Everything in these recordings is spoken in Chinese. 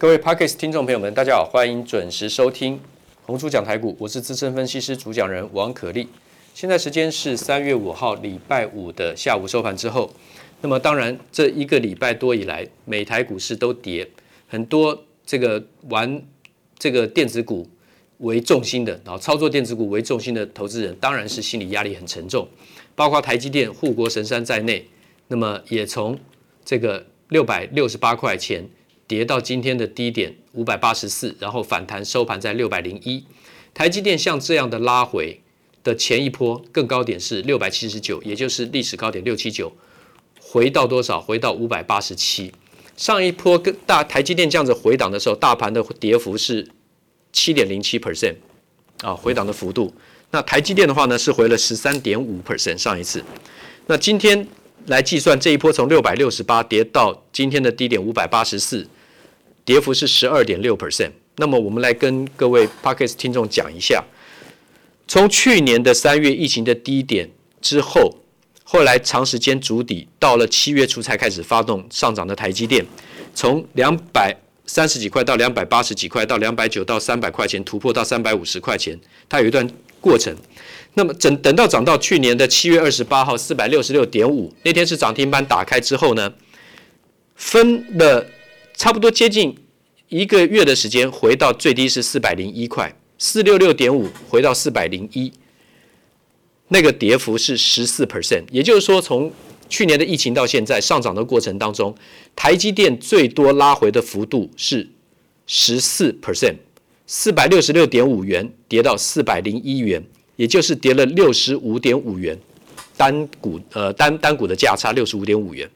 各位 Podcast 听众朋友们，大家好，欢迎准时收听红猪讲台股，我是资深分析师主讲人王可立。现在时间是三月五号礼拜五的下午收盘之后。那么当然，这一个礼拜多以来，每台股市都跌，很多这个玩这个电子股为重心的，然后操作电子股为重心的投资人，当然是心理压力很沉重，包括台积电护国神山在内，那么也从这个六百六十八块钱。跌到今天的低点五百八十四，然后反弹收盘在六百零一。台积电像这样的拉回的前一波更高点是六百七十九，也就是历史高点六七九，回到多少？回到五百八十七。上一波跟大台积电这样子回档的时候，大盘的跌幅是七点零七 percent 啊，回档的幅度。那台积电的话呢，是回了十三点五 percent 上一次。那今天来计算这一波从六百六十八跌到今天的低点五百八十四。跌幅是十二点六 percent。那么我们来跟各位 Podcast 听众讲一下，从去年的三月疫情的低点之后，后来长时间筑底，到了七月初才开始发动上涨的台积电，从两百三十几块到两百八十几块，到两百九到三百块钱，突破到三百五十块钱，它有一段过程。那么等等到涨到去年的七月二十八号四百六十六点五，那天是涨停板打开之后呢，分了。差不多接近一个月的时间，回到最低是四百零一块，四六六点五回到四百零一，那个跌幅是十四 percent。也就是说，从去年的疫情到现在上涨的过程当中，台积电最多拉回的幅度是十四 percent，四百六十六点五元跌到四百零一元，也就是跌了六十五点五元，单股呃单单股的价差六十五点五元。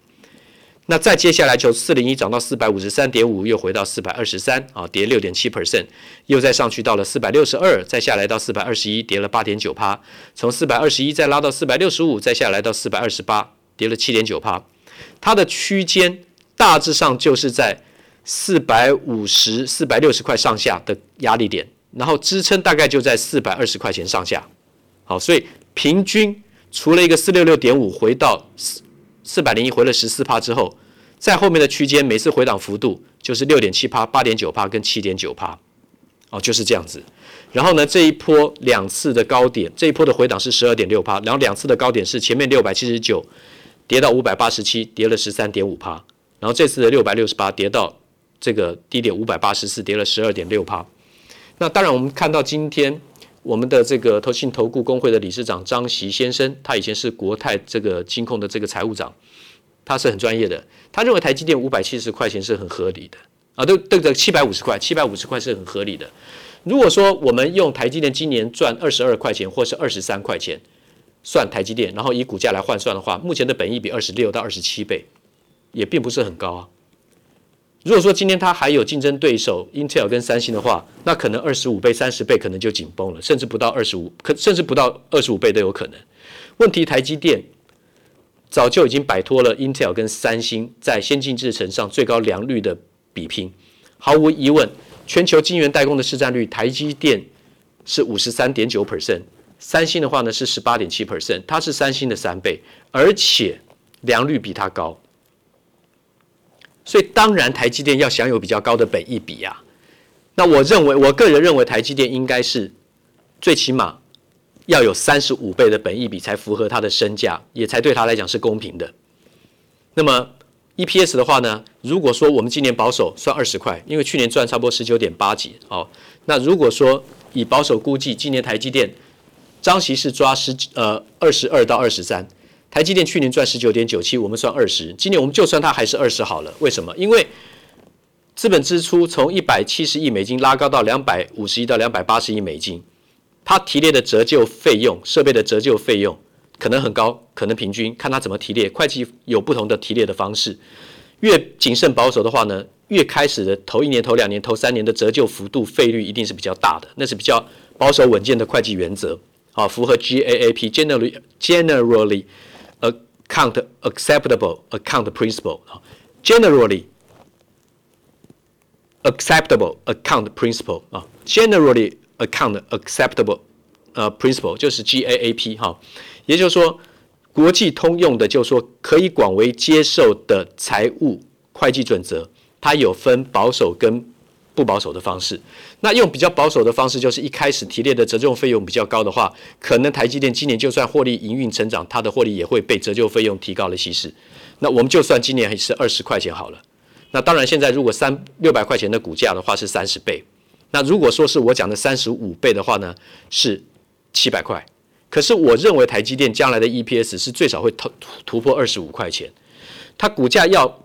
那再接下来就四零一涨到四百五十三点五，又回到四百二十三啊，跌六点七 percent，又再上去到了四百六十二，再下来到四百二十一，跌了八点九趴，从四百二十一再拉到四百六十五，再下来到四百二十八，跌了七点九趴。它的区间大致上就是在四百五十、四百六十块上下的压力点，然后支撑大概就在四百二十块钱上下。好，所以平均除了一个四六六点五回到四四。百零一回了十四趴之后，在后面的区间，每次回档幅度就是六点七趴、八点九趴跟七点九趴，哦，就是这样子。然后呢，这一波两次的高点，这一波的回档是十二点六趴，然后两次的高点是前面六百七十九跌到五百八十七，跌了十三点五趴，然后这次的六百六十八跌到这个低点五百八十四，跌了十二点六趴。那当然，我们看到今天。我们的这个投信投顾公会的理事长张锡先生，他以前是国泰这个金控的这个财务长，他是很专业的。他认为台积电五百七十块钱是很合理的啊，对对对，七百五十块，七百五十块是很合理的。如果说我们用台积电今年赚二十二块钱或是二十三块钱算台积电，然后以股价来换算的话，目前的本益比二十六到二十七倍，也并不是很高啊。如果说今天它还有竞争对手 Intel 跟三星的话，那可能二十五倍、三十倍可能就紧绷了，甚至不到二十五，可甚至不到二十五倍都有可能。问题台积电早就已经摆脱了 Intel 跟三星在先进制程上最高良率的比拼，毫无疑问，全球晶圆代工的市占率，台积电是五十三点九 percent，三星的话呢是十八点七 percent，它是三星的三倍，而且良率比它高。所以当然，台积电要享有比较高的本益比啊。那我认为，我个人认为，台积电应该是最起码要有三十五倍的本益比才符合它的身价，也才对它来讲是公平的。那么 EPS 的话呢，如果说我们今年保守算二十块，因为去年赚差不多十九点八几哦。那如果说以保守估计，今年台积电张席是抓十呃二十二到二十三。台积电去年赚十九点九七，我们算二十，今年我们就算它还是二十好了。为什么？因为资本支出从一百七十亿美金拉高到两百五十亿到两百八十亿美金，它提列的折旧费用、设备的折旧费用可能很高，可能平均，看它怎么提列。会计有不同的提列的方式，越谨慎保守的话呢，越开始的头一年、头两年、头三年的折旧幅度费率一定是比较大的，那是比较保守稳健的会计原则，啊，符合 GAAP generally generally。Account acceptable account principle 啊，generally acceptable account principle 啊，generally account acceptable 呃 principle 就是 GAAP 哈，也就是说国际通用的，就是说可以广为接受的财务会计准则，它有分保守跟 不保守的方式。那用比较保守的方式，就是一开始提列的折旧费用比较高的话，可能台积电今年就算获利营运成长，它的获利也会被折旧费用提高了稀释。那我们就算今年是二十块钱好了。那当然，现在如果三六百块钱的股价的话是三十倍。那如果说是我讲的三十五倍的话呢，是七百块。可是我认为台积电将来的 EPS 是最少会突突破二十五块钱。它股价要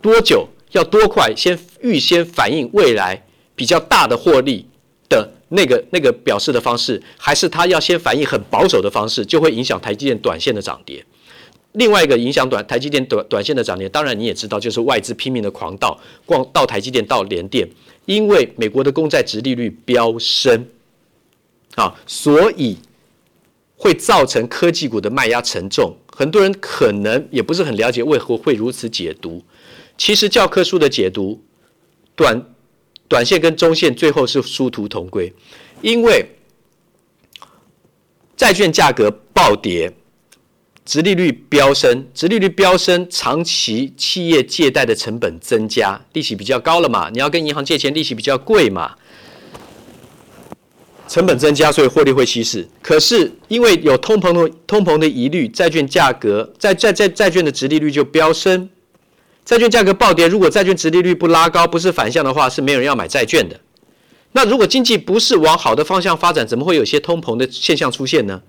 多久？要多快？先预先反映未来比较大的获利的那个那个表示的方式，还是它要先反映很保守的方式，就会影响台积电短线的涨跌。另外一个影响短台积电短短线的涨跌，当然你也知道，就是外资拼命的狂倒，逛到台积电到联电，因为美国的公债殖利率飙升，啊，所以会造成科技股的卖压沉重。很多人可能也不是很了解为何会如此解读。其实教科书的解读，短短线跟中线最后是殊途同归，因为债券价格暴跌。殖利率飙升，殖利率飙升，长期企业借贷的成本增加，利息比较高了嘛？你要跟银行借钱，利息比较贵嘛？成本增加，所以获利会稀释。可是因为有通膨的通膨的疑虑，债券价格在在在债券的殖利率就飙升，债券价格暴跌。如果债券殖利率不拉高，不是反向的话，是没有人要买债券的。那如果经济不是往好的方向发展，怎么会有些通膨的现象出现呢？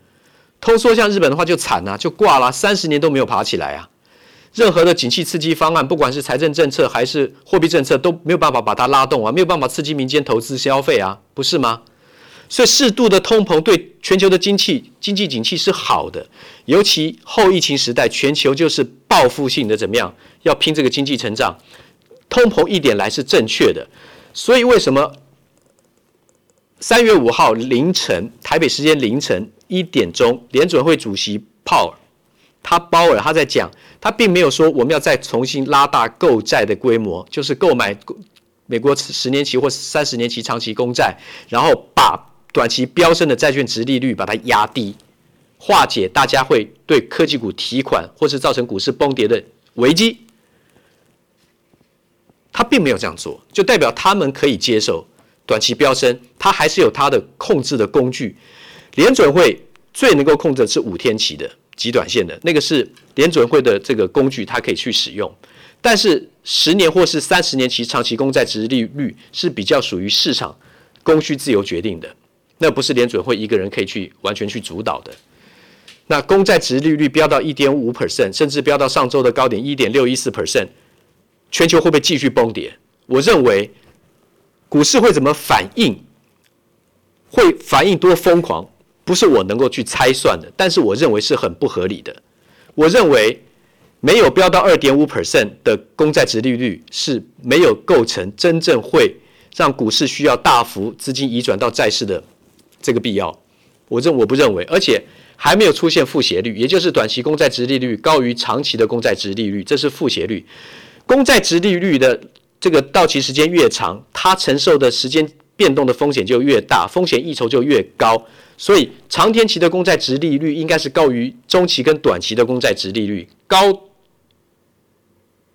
通缩像日本的话就惨了，就挂了，三十年都没有爬起来啊！任何的景气刺激方案，不管是财政政策还是货币政策，都没有办法把它拉动啊，没有办法刺激民间投资消费啊，不是吗？所以适度的通膨对全球的经济经济景气是好的，尤其后疫情时代，全球就是报复性的怎么样，要拼这个经济成长，通膨一点来是正确的。所以为什么三月五号凌晨台北时间凌晨？一点钟，联准会主席鲍尔，他鲍尔他在讲，他并没有说我们要再重新拉大购债的规模，就是购买美国十年期或三十年期长期公债，然后把短期飙升的债券殖利率把它压低，化解大家会对科技股提款或是造成股市崩跌的危机。他并没有这样做，就代表他们可以接受短期飙升，他还是有他的控制的工具。联准会最能够控制的是五天期的极短线的那个是联准会的这个工具，它可以去使用。但是十年或是三十年期长期公债殖利率是比较属于市场供需自由决定的，那不是联准会一个人可以去完全去主导的。那公债殖利率飙到一点五 percent，甚至飙到上周的高点一点六一四 percent，全球会不会继续崩跌？我认为股市会怎么反应？会反应多疯狂？不是我能够去猜算的，但是我认为是很不合理的。我认为没有飙到二点五 percent 的公债殖利率是没有构成真正会让股市需要大幅资金移转到债市的这个必要。我认我不认为，而且还没有出现负斜率，也就是短期公债殖利率高于长期的公债殖利率，这是负斜率。公债殖利率的这个到期时间越长，它承受的时间变动的风险就越大，风险溢酬就越高。所以长天期的公债殖利率应该是高于中期跟短期的公债殖利率，高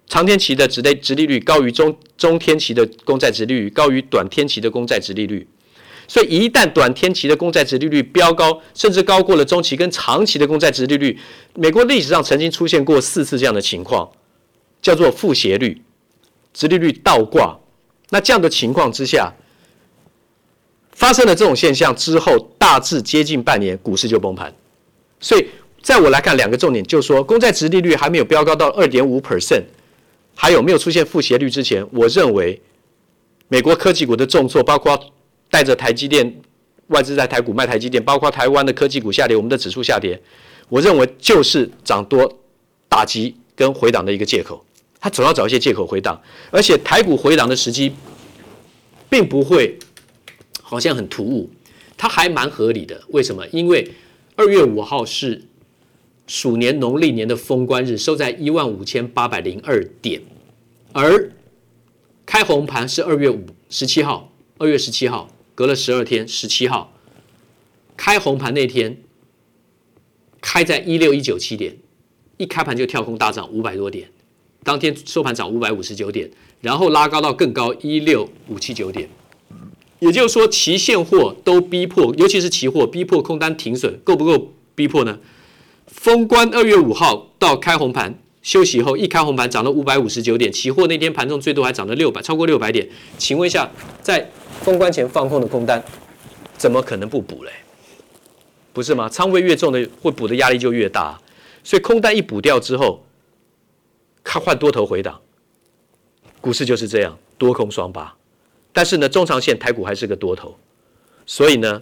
长天期的殖利殖利率高于中中天期的公债殖利率，高于短天期的公债殖利率。所以一旦短天期的公债殖利率飙高，甚至高过了中期跟长期的公债殖利率，美国历史上曾经出现过四次这样的情况，叫做负斜率，殖利率倒挂。那这样的情况之下。发生了这种现象之后，大致接近半年，股市就崩盘。所以，在我来看，两个重点就是说，公债殖利率还没有飙高到二点五 percent，还有没有出现负斜率之前，我认为美国科技股的重挫，包括带着台积电外资在台股卖台积电，包括台湾的科技股下跌，我们的指数下跌，我认为就是涨多打击跟回档的一个借口。他总要找一些借口回档，而且台股回档的时机并不会。好像很突兀，它还蛮合理的。为什么？因为二月五号是鼠年农历年的封关日，收在一万五千八百零二点，而开红盘是二月五十七号，二月十七号隔了十二天，十七号开红盘那天开在一六一九七点，一开盘就跳空大涨五百多点，当天收盘涨五百五十九点，然后拉高到更高一六五七九点。也就是说，期现货都逼迫，尤其是期货逼迫空单停损，够不够逼迫呢？封关二月五号到开红盘休息以后，一开红盘涨了五百五十九点，期货那天盘中最多还涨了六百，超过六百点。请问一下，在封关前放空的空单，怎么可能不补嘞？不是吗？仓位越重的，会补的压力就越大。所以空单一补掉之后，看换多头回档，股市就是这样，多空双八。但是呢，中长线台股还是个多头，所以呢，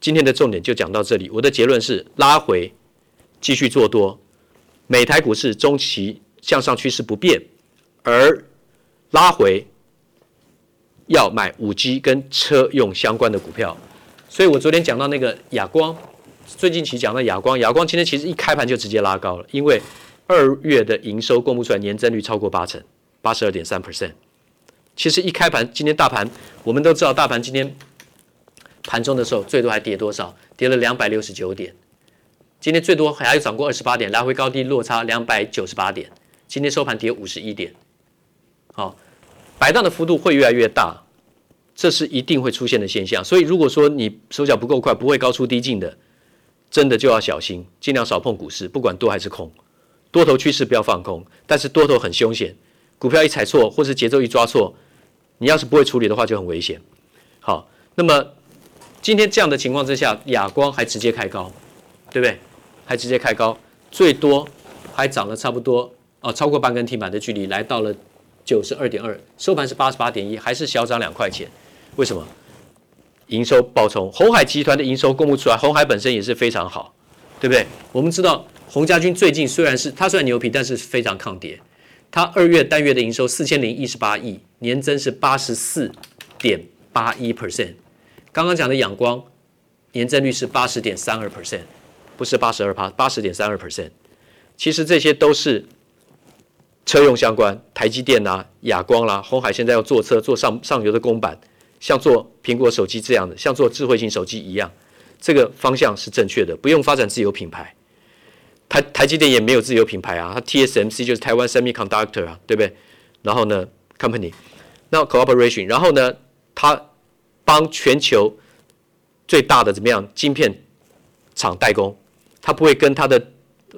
今天的重点就讲到这里。我的结论是拉回，继续做多，美台股市中期向上趋势不变，而拉回要买五 G 跟车用相关的股票。所以我昨天讲到那个亚光，最近期讲到亚光，亚光今天其实一开盘就直接拉高了，因为二月的营收公布出来，年增率超过八成，八十二点三 percent。其实一开盘，今天大盘我们都知道，大盘今天盘中的时候最多还跌多少？跌了两百六十九点。今天最多还有涨过二十八点，来回高低落差两百九十八点。今天收盘跌五十一点。好，摆荡的幅度会越来越大，这是一定会出现的现象。所以如果说你手脚不够快，不会高出低进的，真的就要小心，尽量少碰股市，不管多还是空。多头趋势不要放空，但是多头很凶险。股票一踩错，或是节奏一抓错，你要是不会处理的话，就很危险。好，那么今天这样的情况之下，亚光还直接开高，对不对？还直接开高，最多还涨了差不多哦，超过半根停板的距离，来到了九十二点二，收盘是八十八点一，还是小涨两块钱。为什么？营收爆冲，鸿海集团的营收公布出来，鸿海本身也是非常好，对不对？我们知道鸿家军最近虽然是它虽然牛皮，但是非常抗跌。它二月单月的营收四千零一十八亿，年增是八十四点八一 percent。刚刚讲的仰光，年增率是八十点三二 percent，不是八十二趴，八十点三二 percent。其实这些都是车用相关，台积电啊、亚光啦、啊、鸿海现在要做车做上上游的公版，像做苹果手机这样的，像做智慧型手机一样，这个方向是正确的，不用发展自有品牌。台台积电也没有自有品牌啊，它 TSMC 就是台湾 Semiconductor 啊，对不对？然后呢，Company，那 Cooperation，然后呢，它帮全球最大的怎么样晶片厂代工，它不会跟它的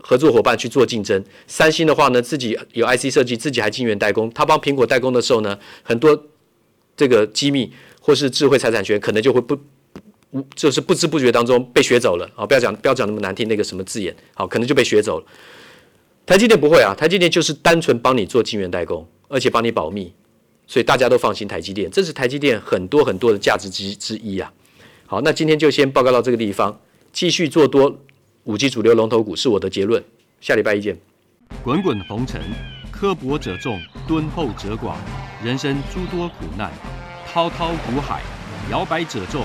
合作伙伴去做竞争。三星的话呢，自己有 IC 设计，自己还晶圆代工。它帮苹果代工的时候呢，很多这个机密或是智慧财产权可能就会不。就是不知不觉当中被学走了啊！不要讲不要讲那么难听那个什么字眼，好，可能就被学走了。台积电不会啊，台积电就是单纯帮你做晶圆代工，而且帮你保密，所以大家都放心台积电，这是台积电很多很多的价值之之一啊。好，那今天就先报告到这个地方，继续做多五 G 主流龙头股是我的结论，下礼拜一见。滚滚红尘，刻薄者众，敦厚者寡，人生诸多苦难，滔滔苦海，摇摆者众。